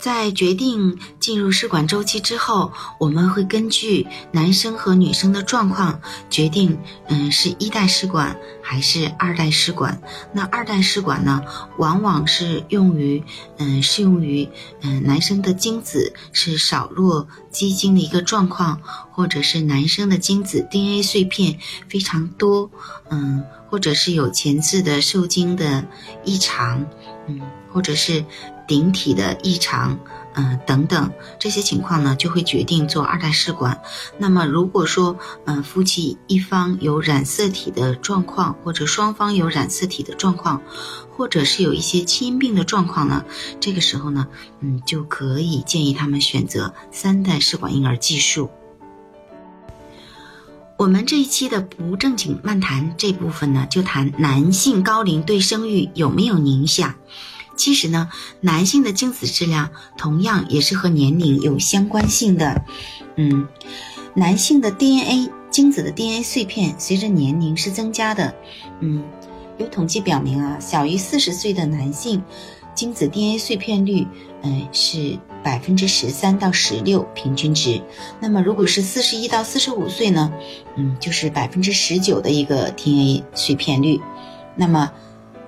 在决定进入试管周期之后，我们会根据男生和女生的状况决定，嗯，是一代试管还是二代试管。那二代试管呢，往往是用于，嗯，适用于，嗯，男生的精子是少弱积精的一个状况，或者是男生的精子 DNA 碎片非常多，嗯，或者是有前置的受精的异常，嗯，或者是。顶体的异常，嗯，等等这些情况呢，就会决定做二代试管。那么，如果说，嗯，夫妻一方有染色体的状况，或者双方有染色体的状况，或者是有一些基因病的状况呢，这个时候呢，嗯，就可以建议他们选择三代试管婴儿技术。我们这一期的不正经漫谈这部分呢，就谈男性高龄对生育有没有影响。其实呢，男性的精子质量同样也是和年龄有相关性的。嗯，男性的 DNA 精子的 DNA 碎片随着年龄是增加的。嗯，有统计表明啊，小于四十岁的男性精子 DNA 碎片率，嗯，是百分之十三到十六平均值。那么如果是四十一到四十五岁呢，嗯，就是百分之十九的一个 DNA 碎片率。那么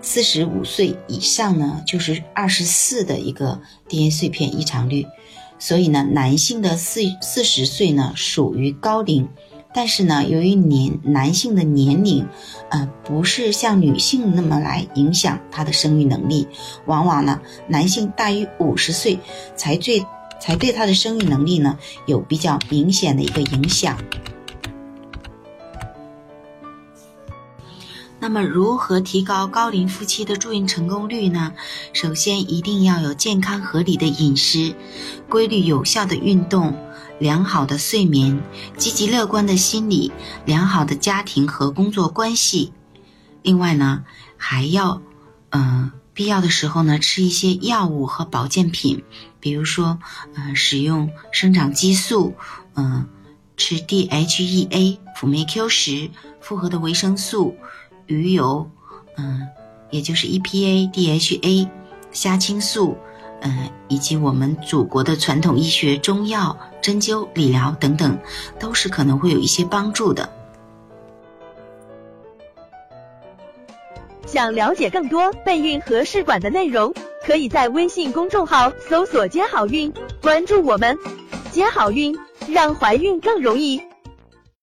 四十五岁以上呢，就是二十四的一个 DNA 碎片异常率，所以呢，男性的四四十岁呢属于高龄，但是呢，由于年男性的年龄，呃，不是像女性那么来影响他的生育能力，往往呢，男性大于五十岁才最才对他的生育能力呢有比较明显的一个影响。那么，如何提高高龄夫妻的助孕成功率呢？首先，一定要有健康合理的饮食、规律有效的运动、良好的睡眠、积极乐观的心理、良好的家庭和工作关系。另外呢，还要，嗯，必要的时候呢，吃一些药物和保健品，比如说，嗯，使用生长激素，嗯，吃 DHEA、辅酶 Q 十、复合的维生素。鱼油，嗯，也就是 EPA、DHA、虾青素，嗯，以及我们祖国的传统医学中药、针灸、理疗等等，都是可能会有一些帮助的。想了解更多备孕和试管的内容，可以在微信公众号搜索“接好运”，关注我们，接好运，让怀孕更容易。